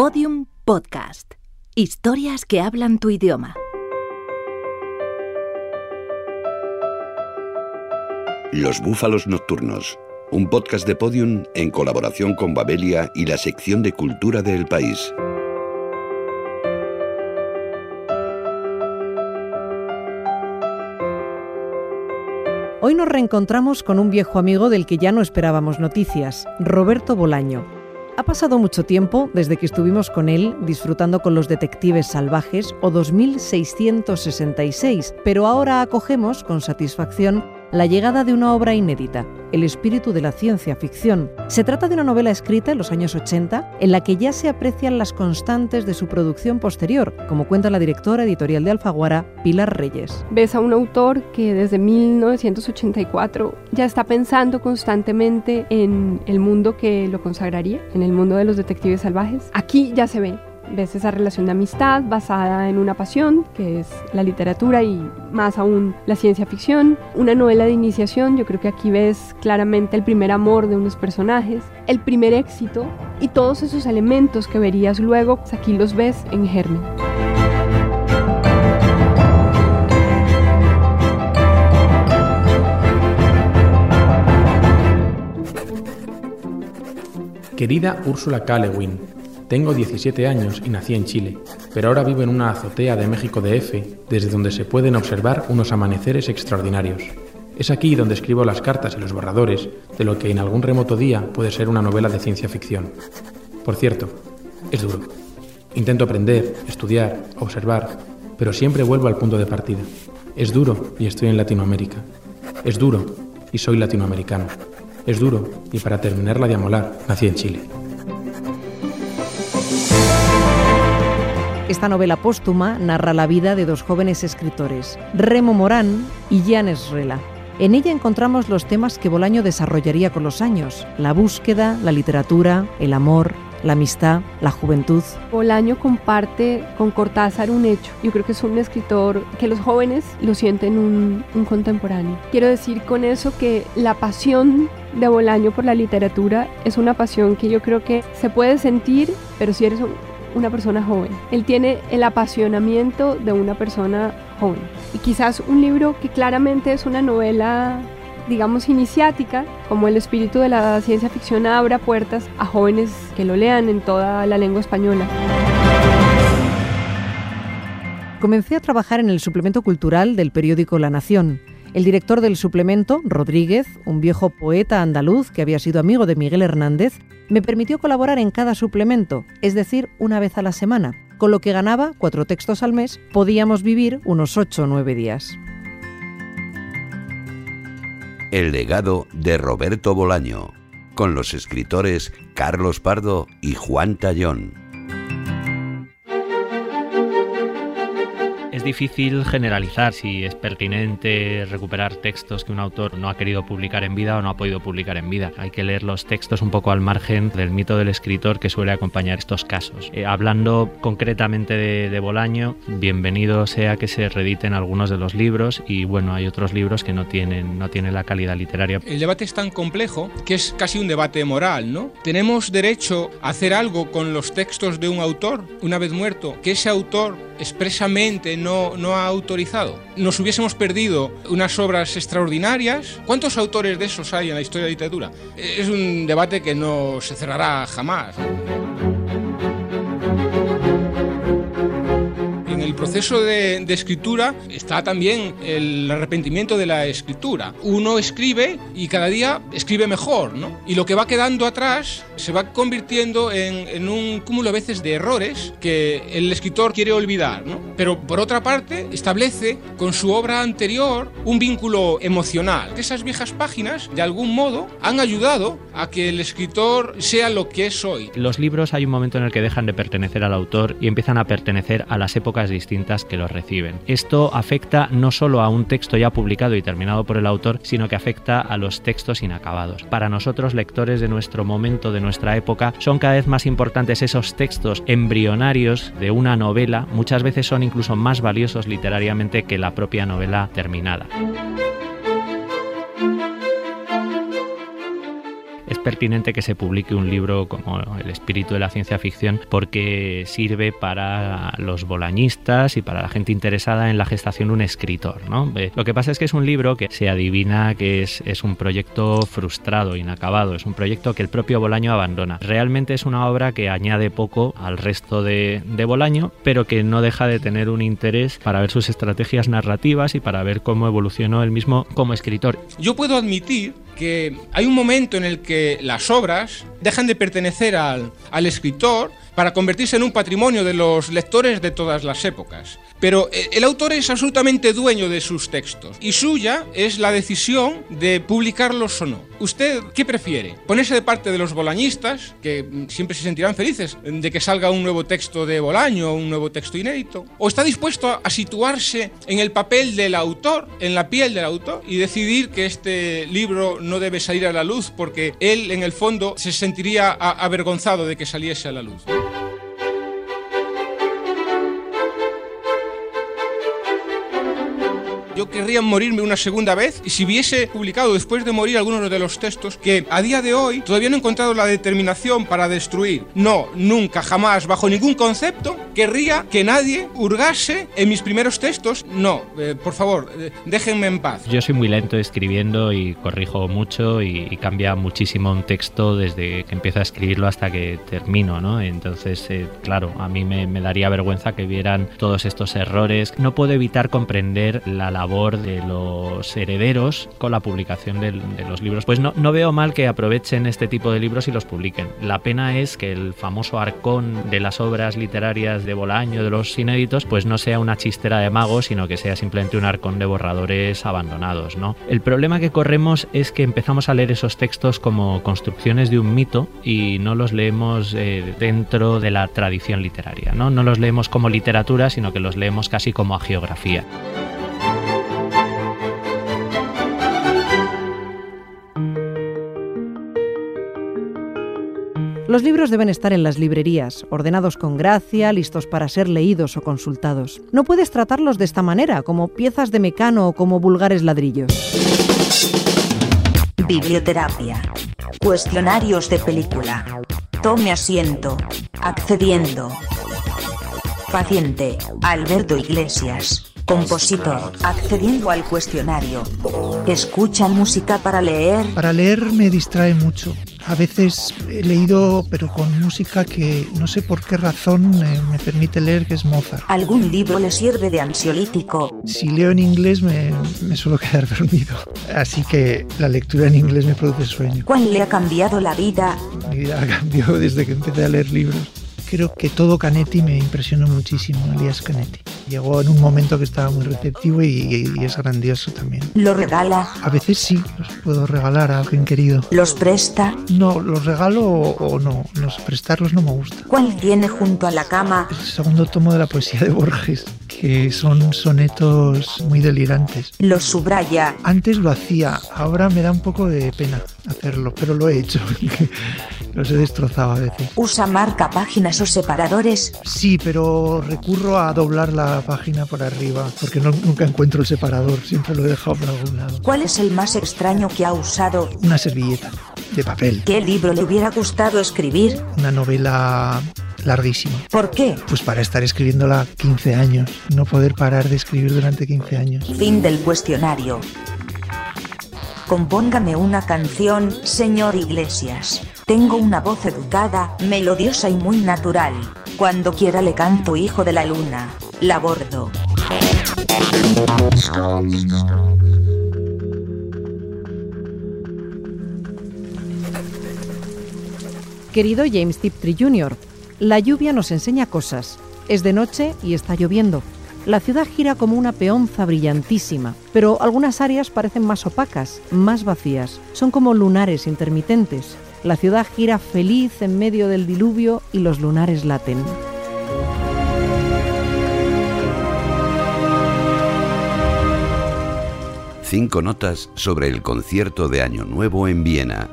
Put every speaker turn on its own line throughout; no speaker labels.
Podium Podcast. Historias que hablan tu idioma.
Los Búfalos Nocturnos, un podcast de Podium en colaboración con Babelia y la sección de cultura del país.
Hoy nos reencontramos con un viejo amigo del que ya no esperábamos noticias, Roberto Bolaño. Ha pasado mucho tiempo desde que estuvimos con él disfrutando con los detectives salvajes o 2666, pero ahora acogemos con satisfacción la llegada de una obra inédita, El espíritu de la ciencia ficción. Se trata de una novela escrita en los años 80 en la que ya se aprecian las constantes de su producción posterior, como cuenta la directora editorial de Alfaguara, Pilar Reyes.
Ves a un autor que desde 1984 ya está pensando constantemente en el mundo que lo consagraría, en el mundo de los detectives salvajes. Aquí ya se ve ves esa relación de amistad basada en una pasión, que es la literatura y más aún la ciencia ficción. Una novela de iniciación, yo creo que aquí ves claramente el primer amor de unos personajes, el primer éxito y todos esos elementos que verías luego, pues aquí los ves en Germen.
Querida Úrsula K. tengo 17 años y nací en Chile, pero ahora vivo en una azotea de México DF, desde donde se pueden observar unos amaneceres extraordinarios. Es aquí donde escribo las cartas y los borradores de lo que en algún remoto día puede ser una novela de ciencia ficción. Por cierto, es duro. Intento aprender, estudiar, observar, pero siempre vuelvo al punto de partida. Es duro y estoy en Latinoamérica. Es duro y soy latinoamericano. Es duro y para terminarla de amolar, nací en Chile.
Esta novela póstuma narra la vida de dos jóvenes escritores, Remo Morán y Jan Esrela. En ella encontramos los temas que Bolaño desarrollaría con los años, la búsqueda, la literatura, el amor, la amistad, la juventud.
Bolaño comparte con Cortázar un hecho. Yo creo que es un escritor que los jóvenes lo sienten un, un contemporáneo. Quiero decir con eso que la pasión de Bolaño por la literatura es una pasión que yo creo que se puede sentir, pero si eres una persona joven. Él tiene el apasionamiento de una persona joven. Y quizás un libro que claramente es una novela digamos, iniciática, como el espíritu de la ciencia ficción abra puertas a jóvenes que lo lean en toda la lengua española.
Comencé a trabajar en el suplemento cultural del periódico La Nación el director del suplemento, Rodríguez, un viejo poeta andaluz que había sido amigo de Miguel Hernández, me permitió colaborar en cada suplemento, es decir, una vez a la semana. Con lo que ganaba, cuatro textos al mes, podíamos vivir unos ocho o nueve días.
El legado de Roberto Bolaño, con los escritores Carlos Pardo y Juan Tallón.
Es difícil generalizar si es pertinente recuperar textos que un autor no ha querido publicar en vida o no ha podido publicar en vida. Hay que leer los textos un poco al margen del mito del escritor que suele acompañar estos casos. Eh, hablando concretamente de, Bolaño, bienvenido sea que se reediten algunos de los libros y bueno, hay otros libros que no tienen, no tienen la calidad literaria.
El debate es tan complejo que es casi un debate moral, ¿no? ¿Tenemos derecho a hacer algo con los textos de un autor una vez muerto que ese autor expresamente no, no ha autorizado. Nos hubiésemos perdido unas obras extraordinarias. ¿Cuántos autores de esos hay en la historia de la literatura? Es un debate que no se cerrará jamás. Proceso de, escritura está también el arrepentimiento de la escritura. Uno escribe y cada día escribe mejor, ¿no? Y lo que va quedando atrás se va convirtiendo en, un cúmulo a veces de errores que el escritor quiere olvidar, ¿no? Pero por otra parte establece con su obra anterior un vínculo emocional. Esas viejas páginas, de algún modo, han ayudado a que el escritor sea lo que es hoy.
Los libros hay un momento en el que dejan de pertenecer al autor y empiezan a pertenecer a las épocas distintas que los reciben. Esto afecta no solo a un texto ya publicado y terminado por el autor, sino que afecta a los textos inacabados. Para nosotros, lectores de nuestro momento, de nuestra época, son cada vez más importantes esos textos embrionarios de una novela, muchas veces son incluso más valiosos literariamente que la propia novela terminada. Pertinente que se publique un libro como El espíritu de la ciencia ficción porque sirve para los bolañistas y para la gente interesada en la gestación de un escritor. ¿no? Lo que pasa es que es un libro que se adivina que es, es un proyecto frustrado, inacabado, es un proyecto que el propio Bolaño abandona. Realmente es una obra que añade poco al resto de, de Bolaño, pero que no deja de tener un interés para ver sus estrategias narrativas y para ver cómo evolucionó él mismo como escritor.
Yo puedo admitir que hay un momento en el que las obras dejan de pertenecer al, al escritor para convertirse en un patrimonio de los lectores de todas las épocas. Pero eh, el autor es absolutamente dueño de sus textos y suya es la decisión de publicarlos o no. ¿Usted qué prefiere? ¿Ponerse de parte de los bolañistas, que mm, siempre se sentirán felices de que salga un nuevo texto de Bolaño un nuevo texto inédito? ¿O está dispuesto a situarse en el papel del autor, en la piel del autor, y decidir que este libro no debe salir a la luz porque él en el fondo se sentiría avergonzado de que saliese a la luz? Yo querría morirme una segunda vez y si hubiese publicado después de morir algunos de los textos que a día de hoy todavía no he encontrado la determinación para destruir. No, nunca, jamás, bajo ningún concepto, querría que nadie hurgase en mis primeros textos. No, eh, por favor, eh, déjenme en paz.
Yo soy muy lento escribiendo y corrijo mucho y, cambia muchísimo un texto desde que empiezo a escribirlo hasta que termino, ¿no? Entonces, eh, claro, a mí me daría vergüenza que vieran todos estos errores. No puedo evitar comprender la labor de los herederos con la publicación de, de los libros. Pues no, no, veo mal que aprovechen este tipo de libros y los publiquen. La pena es que el famoso arcón de las obras literarias de Bolaño, de los inéditos, pues no sea una chistera de magos, sino que sea simplemente un arcón de borradores abandonados. ¿no? El problema que corremos es que empezamos a leer esos textos como construcciones de un mito y no los leemos eh, dentro de la tradición literaria. ¿no? no los leemos como literatura, sino que los leemos casi como a geografía.
Los libros deben estar en las librerías, ordenados con gracia, listos para ser leídos o consultados. No puedes tratarlos de esta manera, como piezas de mecano o como vulgares ladrillos.
Biblioterapia. Cuestionarios de película. Tome asiento. Accediendo. Paciente. Alberto Iglesias. Compositor. Accediendo al cuestionario. ¿Escuchan música para leer?
Para leer me distrae mucho. A veces he leído, pero con música que no sé por qué razón me, me, permite leer, que es Mozart.
¿Algún libro le sirve de ansiolítico?
Si leo en inglés me, me suelo quedar dormido. Así que la lectura en inglés me produce sueño.
¿Cuál le ha cambiado la vida?
Mi vida cambió desde que empecé a leer libros. Creo que todo Canetti me impresionó muchísimo, Elías Canetti. Llegó en un momento que estaba muy receptivo y, y, es grandioso también.
¿Lo regala?
A veces sí, los puedo regalar a alguien querido.
¿Los presta?
No, los regalo o, o no. Los prestarlos no me gusta.
¿Cuál tiene junto a la cama?
El segundo tomo de la poesía de Borges, que son sonetos muy delirantes.
¿Los subraya?
Antes lo hacía, ahora me da un poco de pena hacerlo, pero lo he hecho. los he destrozado a veces.
¿Usa marca páginas separadores?
Sí, pero recurro a doblar la página por arriba, porque no, nunca encuentro el separador, siempre lo he dejado por algún lado.
¿Cuál es el más extraño que ha usado?
Una servilleta de papel.
¿Qué libro le hubiera gustado escribir?
Una novela larguísima.
¿Por qué?
Pues para estar escribiéndola 15 años, no poder parar de escribir durante 15 años.
Fin del cuestionario. Compóngame una canción, señor Iglesias. Tengo una voz educada, melodiosa y muy natural. Cuando quiera le canto Hijo de la Luna. La bordo.
Querido James Tiptree Jr., la lluvia nos enseña cosas. Es de noche y está lloviendo. La ciudad gira como una peonza brillantísima, pero algunas áreas parecen más opacas, más vacías. Son como lunares intermitentes. La ciudad gira feliz en medio del diluvio y los lunares laten.
Cinco notas sobre el concierto de Año Nuevo en Viena,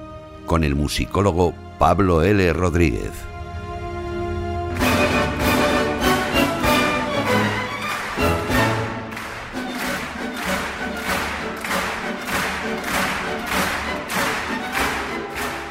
con el musicólogo Pablo L. Rodríguez.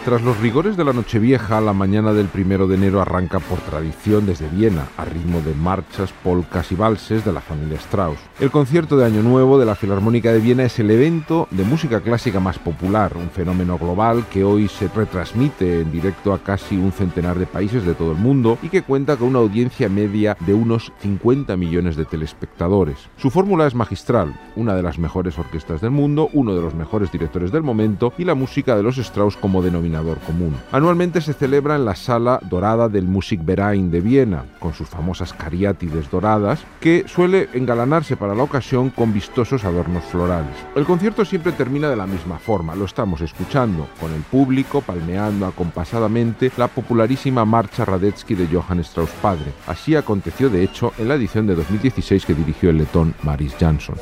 Tras los rigores de la Nochevieja, la mañana del primero de enero arranca por tradición desde Viena, a ritmo de marchas, polcas y valses de la familia Strauss. El concierto de Año Nuevo de la Filarmónica de Viena es el evento de música clásica más popular, un fenómeno global que hoy se retransmite en directo a casi un centenar de países de todo el mundo y que cuenta con una audiencia media de unos 50 millones de telespectadores. Su fórmula es magistral, una de las mejores orquestas del mundo, uno de los mejores directores del momento y la música de los Strauss como denominación común. Anualmente se celebra en la Sala Dorada del Musikverein de Viena, con sus famosas cariátides doradas, que suele engalanarse para la ocasión con vistosos adornos florales. El concierto siempre termina de la misma forma, lo estamos escuchando, con el público palmeando acompasadamente la popularísima marcha Radetzky de Johann Strauss padre. Así aconteció de hecho en la edición de 2016 que dirigió el letón Maris Jansson.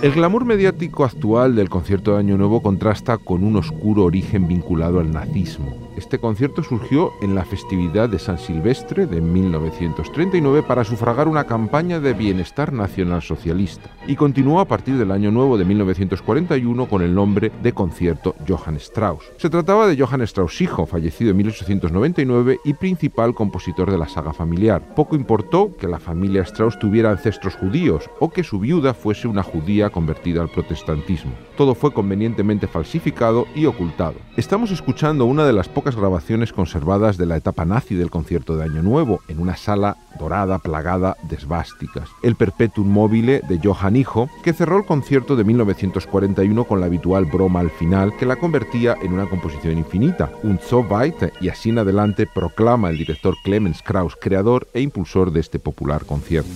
El glamour mediático actual del concierto de Año Nuevo contrasta con un oscuro origen vinculado al nazismo. Este concierto surgió en la festividad de San Silvestre de 1939 para sufragar una campaña de bienestar nacional socialista y continuó a partir del Año Nuevo de 1941 con el nombre de Concierto Johann Strauss. Se trataba de Johann Strauss hijo, fallecido en 1899 y principal compositor de la saga familiar. Poco importó que la familia Strauss tuviera ancestros judíos o que su viuda fuese una judía convertida al protestantismo. Todo fue convenientemente falsificado y ocultado. Estamos escuchando una de las pocas grabaciones conservadas de la etapa nazi del concierto de Año Nuevo, en una sala dorada plagada de esvásticas. El Perpetuum mobile de Johann Hijo, que cerró el concierto de 1941 con la habitual broma al final, que la convertía en una composición infinita. Un so y así en adelante proclama el director Clemens Krauss, creador e impulsor de este popular concierto.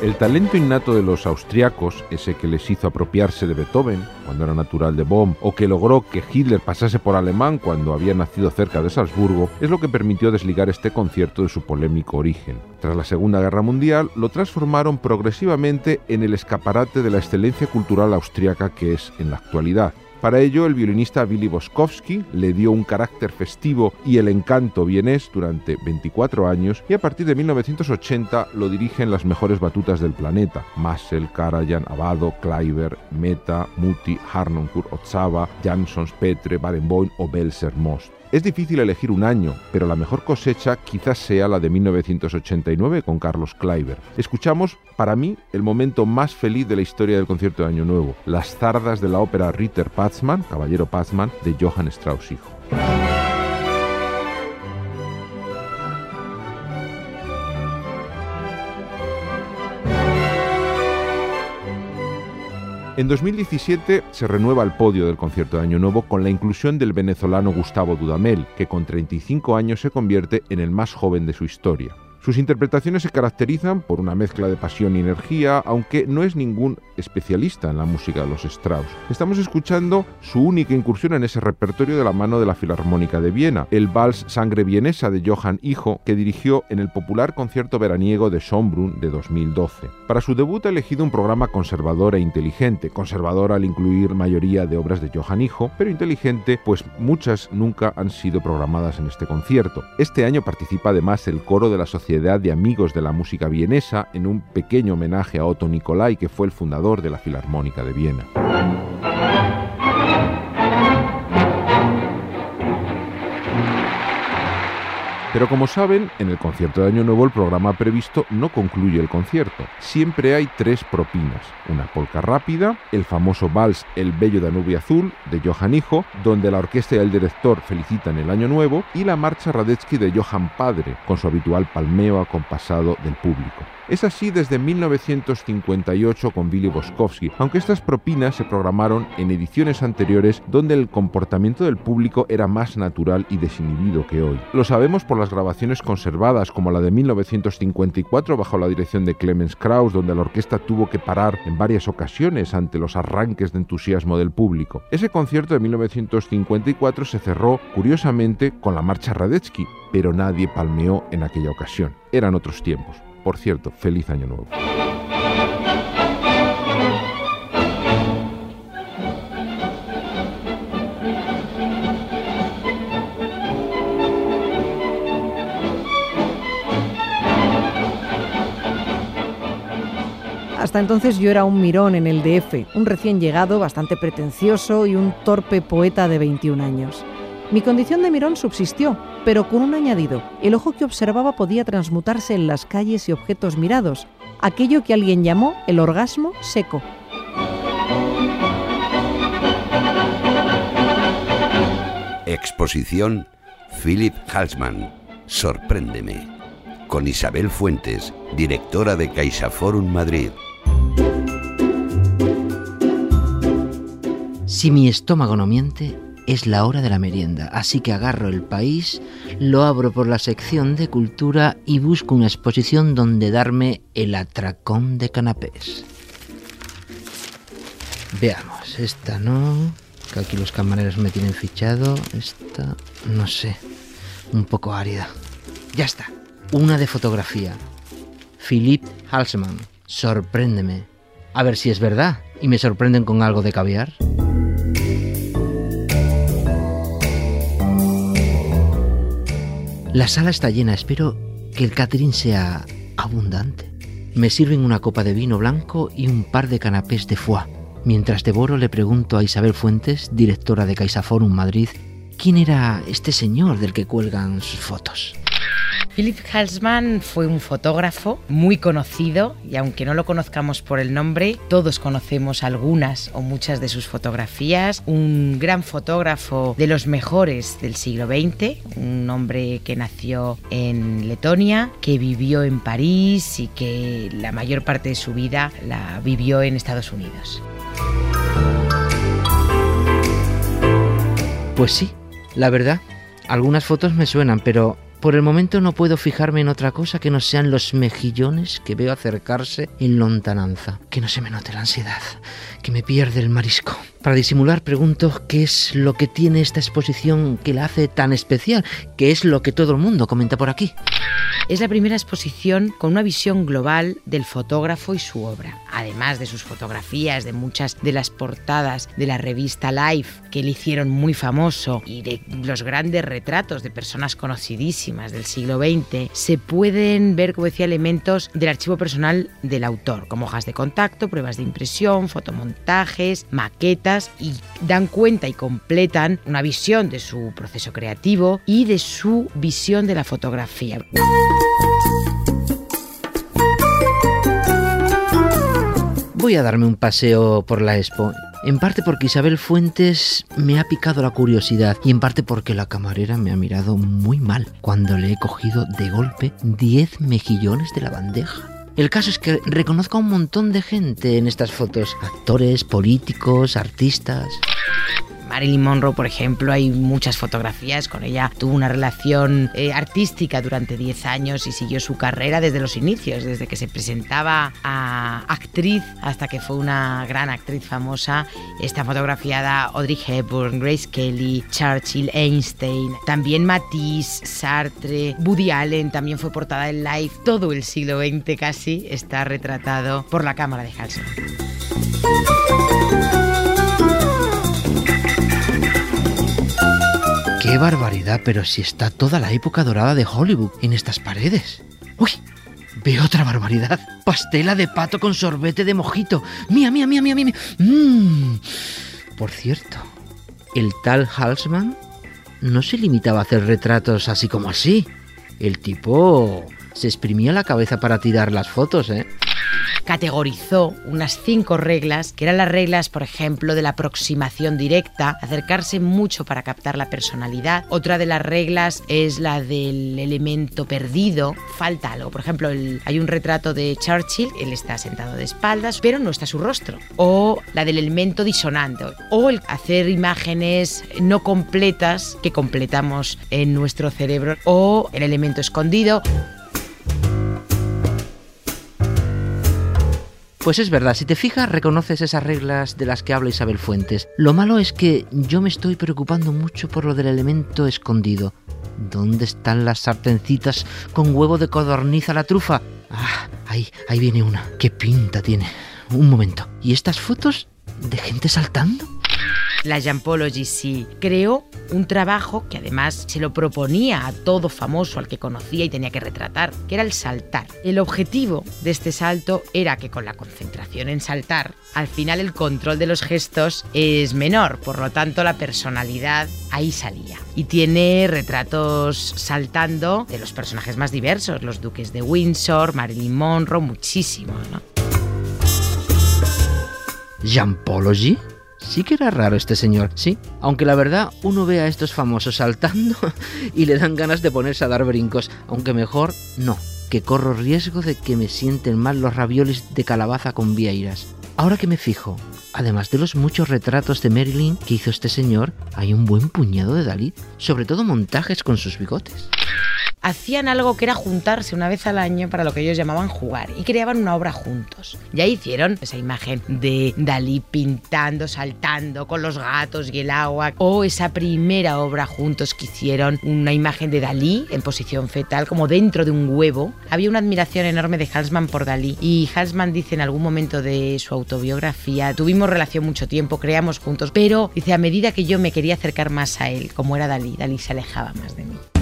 El talento innato de los austriacos, ese que les hizo apropiarse de Beethoven cuando era natural de Bonn, o que logró que Hitler pasase por alemán cuando había nacido cerca de Salzburgo, es lo que permitió desligar este concierto de su polémico origen. Tras la Segunda Guerra Mundial, lo transformaron progresivamente en el escaparate de la excelencia cultural austriaca que es en la actualidad. Para ello, el violinista Billy Boskowski le dio un carácter festivo y el encanto vienés durante 24 años y a partir de 1980 lo dirigen las mejores batutas del planeta, Massel, Karajan, Abado, Kleiber, Meta, Muti, Harnoncourt, Otsava, Jansons, Petre, Barenboim o Belser Most. Es difícil elegir un año, pero la mejor cosecha quizás sea la de 1989 con Carlos Kleiber. Escuchamos, para mí, el momento más feliz de la historia del concierto de Año Nuevo, las zardas de la ópera Ritter Patzmann, Caballero Patzmann, de Johann Strauss hijo. En 2017 se renueva el podio del concierto de Año Nuevo con la inclusión del venezolano Gustavo Dudamel, que con 35 años se convierte en el más joven de su historia. Sus interpretaciones se caracterizan por una mezcla de pasión y energía, aunque no es ningún especialista en la música de los Strauss. Estamos escuchando su única incursión en ese repertorio de la mano de la Filarmónica de Viena, el vals Sangre Vienesa de Johann Hijo, que dirigió en el popular concierto veraniego de Schönbrunn de 2012. Para su debut ha elegido un programa conservador e inteligente, conservador al incluir mayoría de obras de Johann Hijo, pero inteligente pues muchas nunca han sido programadas en este concierto. Este año participa además el coro de la Sociedad de Amigos de la Música Vienesa en un pequeño homenaje a Otto Nicolai, que fue el fundador de la Filarmónica de Viena. Pero como saben, en el concierto de Año Nuevo el programa previsto no concluye el concierto. Siempre hay tres propinas. Una polca rápida, el famoso vals El Bello Danubio Azul de Johann Hijo, donde la orquesta y el director felicitan el Año Nuevo, y la marcha Radetzky de Johann Padre, con su habitual palmeo acompasado del público. Es así desde 1958 con Billy Boskowski, aunque estas propinas se programaron en ediciones anteriores donde el comportamiento del público era más natural y desinhibido que hoy. Lo sabemos por grabaciones conservadas, como la de 1954 bajo la dirección de Clemens Krauss, donde la orquesta tuvo que parar en varias ocasiones ante los arranques de entusiasmo del público. Ese concierto de 1954 se cerró, curiosamente, con la marcha Radetzky, pero nadie palmeó en aquella ocasión. Eran otros tiempos. Por cierto, feliz año nuevo.
Hasta entonces yo era un mirón en el DF, un recién llegado, bastante pretencioso y un torpe poeta de 21 años. Mi condición de mirón subsistió, pero con un añadido. El ojo que observaba podía transmutarse en las calles y objetos mirados, aquello que alguien llamó el orgasmo seco.
Exposición Philip Halsman, Sorpréndeme, con Isabel Fuentes, directora de CaixaForum Madrid.
Si mi estómago no miente, es la hora de la merienda, así que agarro el país, lo abro por la sección de cultura y busco una exposición donde darme el atracón de canapés. Veamos, esta no, que aquí los camareros me tienen fichado, esta no sé, un poco árida. Ya está, una de fotografía. Philip Halsman, sorpréndeme. A ver si es verdad y me sorprenden con algo de caviar. La sala está llena, espero que el catering sea abundante. Me sirven una copa de vino blanco y un par de canapés de foie. Mientras devoro le pregunto a Isabel Fuentes, directora de CaixaForum Madrid, quién era este señor del que cuelgan sus fotos.
Philip Halsman fue un fotógrafo muy conocido y aunque no lo conozcamos por el nombre, todos conocemos algunas o muchas de sus fotografías. Un gran fotógrafo de los mejores del siglo XX, un hombre que nació en Letonia, que vivió en París y que la mayor parte de su vida la vivió en Estados Unidos.
Pues sí, la verdad, algunas fotos me suenan, pero por el momento no puedo fijarme en otra cosa que no sean los mejillones que veo acercarse en lontananza. Que no se me note la ansiedad, que me pierde el marisco. Para disimular pregunto qué es lo que tiene esta exposición que la hace tan especial, qué es lo que todo el mundo comenta por aquí.
Es la primera exposición con una visión global del fotógrafo y su obra, además de sus fotografías, de muchas de las portadas de la revista Life que le hicieron muy famoso y de los grandes retratos de personas conocidísimas del siglo XX, se pueden ver, como decía, elementos del archivo personal del autor, como hojas de contacto, pruebas de impresión, fotomontajes, maquetas, y dan cuenta y completan una visión de su proceso creativo y de su visión de la fotografía.
Voy a darme un paseo por la expo. En parte porque Isabel Fuentes me ha picado la curiosidad y en parte porque la camarera me ha mirado muy mal cuando le he cogido de golpe 10 mejillones de la bandeja. El caso es que reconozco a un montón de gente en estas fotos, actores, políticos, artistas.
Marilyn Monroe, por ejemplo, hay muchas fotografías con ella. Tuvo una relación eh, artística durante 10 años y siguió su carrera desde los inicios, desde que se presentaba a actriz hasta que fue una gran actriz famosa. Está fotografiada Audrey Hepburn, Grace Kelly, Churchill, Einstein, también Matisse, Sartre, Woody Allen, también fue portada en Life. Todo el siglo XX casi está retratado por la cámara de Halsey.
¡Qué barbaridad! Pero si está toda la época dorada de Hollywood en estas paredes. ¡Uy! Veo otra barbaridad. Pastela de pato con sorbete de mojito. ¡Mía, mía, mía, mía, mía! Mmm. Por cierto, el tal Halsman no se limitaba a hacer retratos así como así. El tipo se exprimía la cabeza para tirar las fotos, ¿eh?
Categorizó unas cinco reglas, que eran las reglas, por ejemplo, de la aproximación directa, acercarse mucho para captar la personalidad. Otra de las reglas es la del elemento perdido, falta algo. Por ejemplo, hay un retrato de Churchill, él está sentado de espaldas, pero no está su rostro. O la del elemento disonante, o el hacer imágenes no completas que completamos en nuestro cerebro, o el elemento escondido.
Pues es verdad, si te fijas reconoces esas reglas de las que habla Isabel Fuentes. Lo malo es que yo me estoy preocupando mucho por lo del elemento escondido. ¿Dónde están las sartencitas con huevo de codorniz a la trufa? Ah, ahí, ahí viene una. ¿Qué pinta tiene? Un momento. ¿Y estas fotos de gente saltando?
La Jampology sí creó un trabajo que además se lo proponía a todo famoso al que conocía y tenía que retratar, que era el saltar. El objetivo de este salto era que con la concentración en saltar, al final el control de los gestos es menor, por lo tanto la personalidad ahí salía. Y tiene retratos saltando de los personajes más diversos, los duques de Windsor, Marilyn Monroe, muchísimos, ¿no?
¿Jampology? Sí que era raro este señor, sí. Aunque la verdad, uno ve a estos famosos saltando y le dan ganas de ponerse a dar brincos. Aunque mejor, no. Que corro riesgo de que me sienten mal los raviolis de calabaza con vieiras. Ahora que me fijo, además de los muchos retratos de Marilyn que hizo este señor, hay un buen puñado de Dalí, sobre todo montajes con sus bigotes
hacían algo que era juntarse una vez al año para lo que ellos llamaban jugar y creaban una obra juntos. Ya hicieron esa imagen de Dalí pintando, saltando con los gatos y el agua o esa primera obra juntos que hicieron una imagen de Dalí en posición fetal como dentro de un huevo. Había una admiración enorme de Halsman por Dalí y Halsman dice en algún momento de su autobiografía, tuvimos relación mucho tiempo, creamos juntos, pero dice a medida que yo me quería acercar más a él, como era Dalí, Dalí se alejaba más de mí.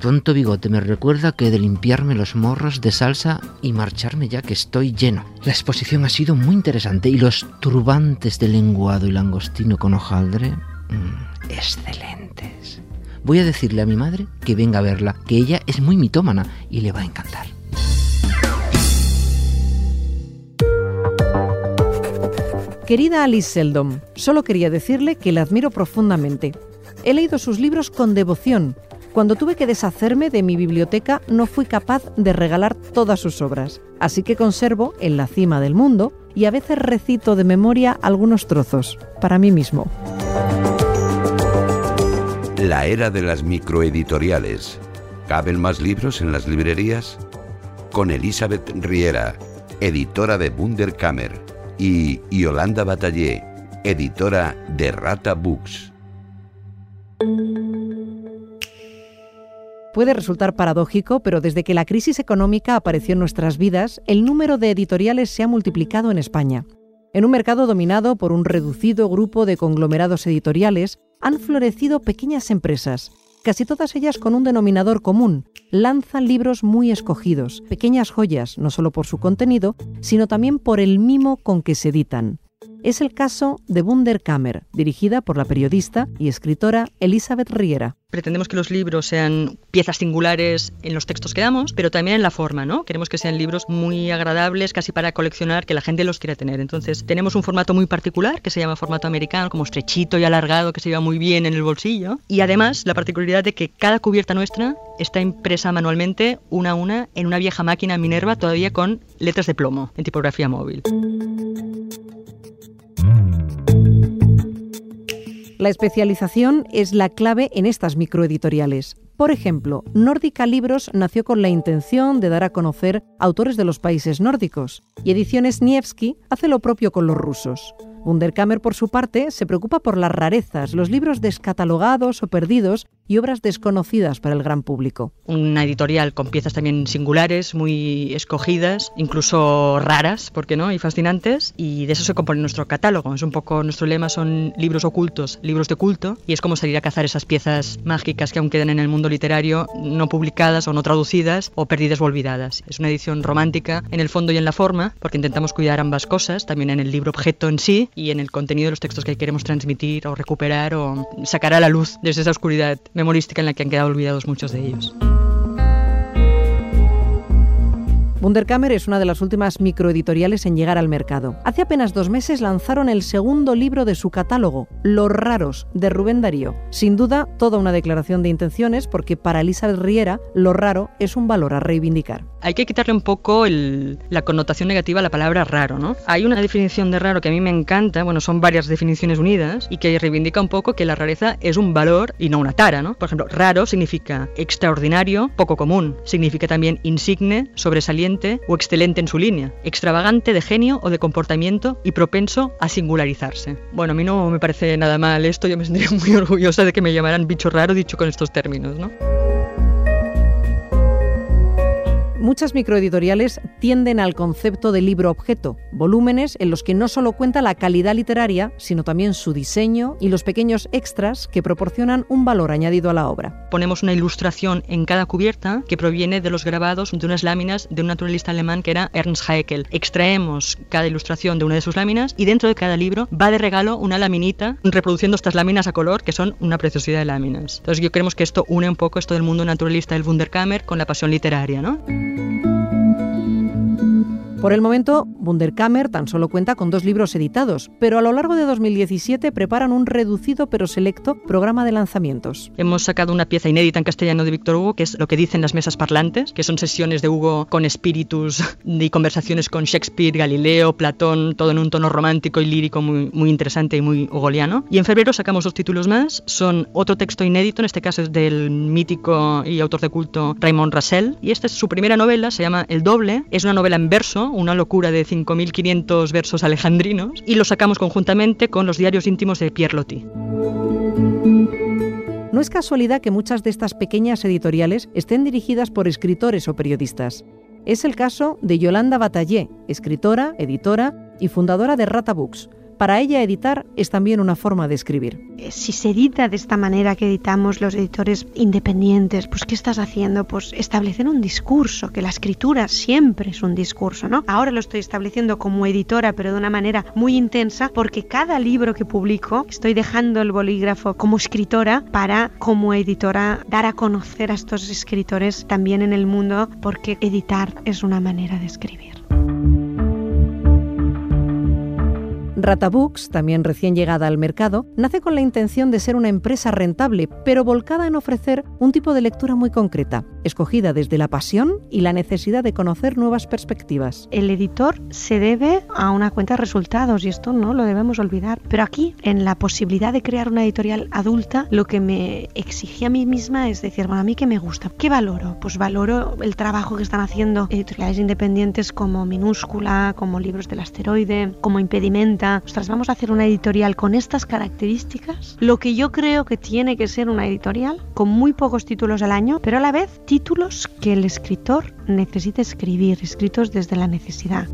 Tonto bigote me recuerda que de limpiarme los morros de salsa y marcharme ya que estoy lleno. La exposición ha sido muy interesante y los turbantes de lenguado y langostino con hojaldre, mmm, excelentes. Voy a decirle a mi madre que venga a verla, que ella es muy mitómana y le va a encantar.
Querida Alice Seldom, solo quería decirle que la admiro profundamente. He leído sus libros con devoción. Cuando tuve que deshacerme de mi biblioteca no fui capaz de regalar todas sus obras, así que conservo en la cima del mundo y a veces recito de memoria algunos trozos, para mí mismo.
La era de las microeditoriales. ¿Caben más libros en las librerías? Con Elizabeth Riera, editora de Wunderkammer y Yolanda Batallé, editora de Rata Books.
Puede resultar paradójico, pero desde que la crisis económica apareció en nuestras vidas, el número de editoriales se ha multiplicado en España. En un mercado dominado por un reducido grupo de conglomerados editoriales, han florecido pequeñas empresas, casi todas ellas con un denominador común. Lanzan libros muy escogidos, pequeñas joyas, no solo por su contenido, sino también por el mimo con que se editan. Es el caso de Wunderkammer, dirigida por la periodista y escritora Elizabeth Riera.
Pretendemos que los libros sean piezas singulares en los textos que damos, pero también en la forma, ¿no? Queremos que sean libros muy agradables, casi para coleccionar, que la gente los quiera tener. Entonces, tenemos un formato muy particular que se llama formato americano, como estrechito y alargado, que se lleva muy bien en el bolsillo. Y además, la particularidad de que cada cubierta nuestra está impresa manualmente, una a una, en una vieja máquina Minerva, todavía con letras de plomo, en tipografía móvil.
La especialización es la clave en estas microeditoriales. Por ejemplo, Nórdica Libros nació con la intención de dar a conocer autores de los países nórdicos, y Ediciones Nievski hace lo propio con los rusos. Wunderkammer, por su parte, se preocupa por las rarezas, los libros descatalogados o perdidos y obras desconocidas para el gran público.
Una editorial con piezas también singulares, muy escogidas, incluso raras, ¿por qué no? Y fascinantes. Y de eso se compone nuestro catálogo. Es un poco nuestro lema son libros ocultos, libros de culto, y es como salir a cazar esas piezas mágicas que aún quedan en el mundo literario, no publicadas o no traducidas o perdidas o olvidadas. Es una edición romántica en el fondo y en la forma, porque intentamos cuidar ambas cosas, también en el libro objeto en sí y en el contenido de los textos que queremos transmitir o recuperar o sacar a la luz desde esa oscuridad memorística en la que han quedado olvidados muchos de ellos.
Wunderkammer es una de las últimas microeditoriales en llegar al mercado. Hace apenas dos meses lanzaron el segundo libro de su catálogo, Los Raros, de Rubén Darío. Sin duda, toda una declaración de intenciones, porque para Elizabeth Riera, lo raro es un valor a reivindicar.
Hay que quitarle un poco la connotación negativa a la palabra raro, ¿no? Hay una definición de raro que a mí me encanta, bueno, son varias definiciones unidas, y que reivindica un poco que la rareza es un valor y no una tara, ¿no? Por ejemplo, raro significa extraordinario, poco común. Significa también insigne, sobresaliente, o excelente en su línea, extravagante de genio o de comportamiento y propenso a singularizarse. Bueno, a mí no me parece nada mal esto, yo me sentiría muy orgullosa de que me llamaran bicho raro dicho con estos términos, ¿no?
Muchas microeditoriales tienden al concepto de libro objeto, volúmenes en los que no solo cuenta la calidad literaria, sino también su diseño y los pequeños extras que proporcionan un valor añadido a la obra.
Ponemos una ilustración en cada cubierta que proviene de los grabados de unas láminas de un naturalista alemán que era Ernst Haeckel. Extraemos cada ilustración de una de sus láminas y dentro de cada libro va de regalo una laminita reproduciendo estas láminas a color que son una preciosidad de láminas. Entonces yo creemos que esto une un poco esto del mundo naturalista del Wunderkammer con la pasión literaria, ¿no?
thank you Por el momento, Wunderkammer tan solo cuenta con dos libros editados, pero a lo largo de 2017 preparan un reducido pero selecto programa de lanzamientos.
Hemos sacado una pieza inédita en castellano de Víctor Hugo, que es lo que dicen las mesas parlantes, que son sesiones de Hugo con espíritus y conversaciones con Shakespeare, Galileo, Platón, todo en un tono romántico y lírico muy, muy interesante y muy hugoliano. Y en febrero sacamos dos títulos más, son otro texto inédito, en este caso es del mítico y autor de culto Raymond Rassel, y esta es su primera novela, se llama El Doble, es una novela en verso, una locura de 5.500 versos alejandrinos, y lo sacamos conjuntamente con los diarios íntimos de Pierre Loti.
No es casualidad que muchas de estas pequeñas editoriales estén dirigidas por escritores o periodistas. Es el caso de Yolanda Batallé, escritora, editora y fundadora de Rata Books, para ella editar es también una forma de escribir.
Eh, si se edita de esta manera que editamos los editores independientes, pues ¿qué estás haciendo? Pues establecer un discurso, que la escritura siempre es un discurso, ¿no? Ahora lo estoy estableciendo como editora, pero de una manera muy intensa, porque cada libro que publico estoy dejando el bolígrafo como escritora para, como editora, dar a conocer a estos escritores también en el mundo, porque editar es una manera de escribir.
Ratabooks, también recién llegada al mercado, nace con la intención de ser una empresa rentable, pero volcada en ofrecer un tipo de lectura muy concreta, escogida desde la pasión y la necesidad de conocer nuevas perspectivas.
El editor se debe a una cuenta de resultados y esto no lo debemos olvidar. Pero aquí, en la posibilidad de crear una editorial adulta, lo que me exigía a mí misma es decir, bueno, a mí qué me gusta, qué valoro. Pues valoro el trabajo que están haciendo editoriales independientes como Minúscula, como Libros del Asteroide, como Impedimenta ostras, vamos a hacer una editorial con estas características, lo que yo creo que tiene que ser una editorial con muy pocos títulos al año, pero a la vez títulos que el escritor necesite escribir, escritos desde la necesidad.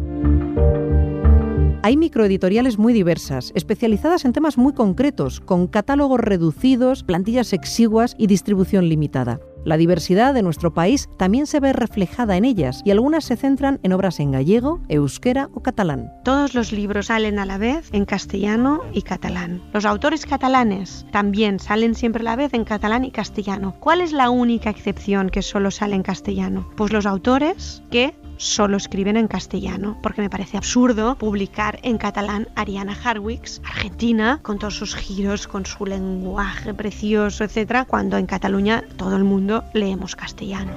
Hay microeditoriales muy diversas, especializadas en temas muy concretos, con catálogos reducidos, plantillas exiguas y distribución limitada. La diversidad de nuestro país también se ve reflejada en ellas y algunas se centran en obras en gallego, euskera o catalán.
Todos los libros salen a la vez en castellano y catalán. Los autores catalanes también salen siempre a la vez en catalán y castellano. ¿Cuál es la única excepción que solo sale en castellano? Pues los autores que solo escriben en castellano, porque me parece absurdo publicar en catalán Ariana Harwicks, argentina, con todos sus giros, con su lenguaje precioso, etcétera, cuando en Cataluña todo el mundo leemos castellano.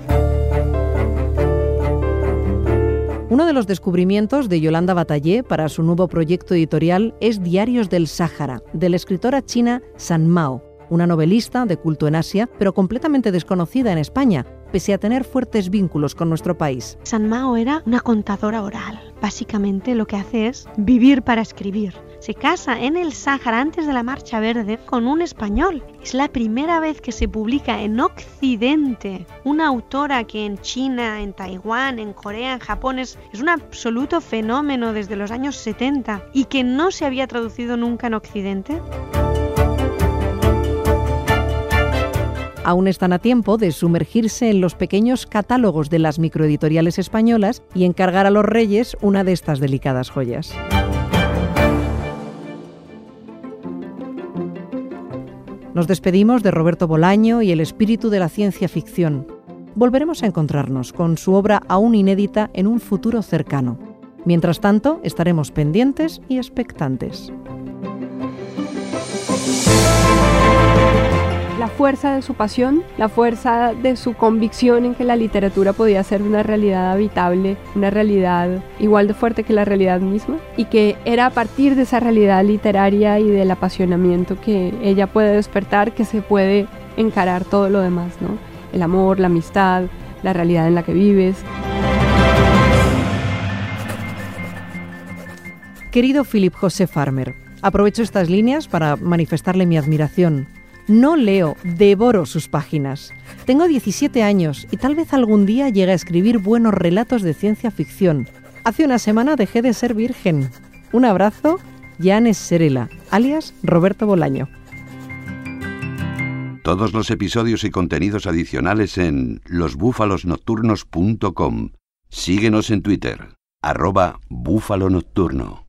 Uno de los descubrimientos de Yolanda Batallé para su nuevo proyecto editorial es Diarios del Sáhara, de la escritora china San Mao, una novelista de culto en Asia, pero completamente desconocida en España, pese a tener fuertes vínculos con nuestro país.
San Mao era una contadora oral. Básicamente lo que hace es vivir para escribir. Se casa en el Sáhara antes de la Marcha Verde con un español. Es la primera vez que se publica en Occidente una autora que en China, en Taiwán, en Corea, en Japón es, es un absoluto fenómeno desde los años 70 y que no se había traducido nunca en Occidente.
Aún están a tiempo de sumergirse en los pequeños catálogos de las microeditoriales españolas y encargar a los reyes una de estas delicadas joyas. Nos despedimos de Roberto Bolaño y el espíritu de la ciencia ficción. Volveremos a encontrarnos con su obra aún inédita en un futuro cercano. Mientras tanto, estaremos pendientes y expectantes.
La fuerza de su pasión, la fuerza de su convicción en que la literatura podía ser una realidad habitable, una realidad igual de fuerte que la realidad misma, y que era a partir de esa realidad literaria y del apasionamiento que ella puede despertar que se puede encarar todo lo demás, ¿no? El amor, la amistad, la realidad en la que vives.
Querido Philip José Farmer, aprovecho estas líneas para manifestarle mi admiración No leo, devoro sus páginas. Tengo 17 años y tal vez algún día llegue a escribir buenos relatos de ciencia ficción. Hace una semana dejé de ser virgen. Un abrazo, Janes Serela, alias Roberto Bolaño.
Todos los episodios y contenidos adicionales en losbúfalosnocturnos.com. Síguenos en Twitter, arroba búfalo nocturno.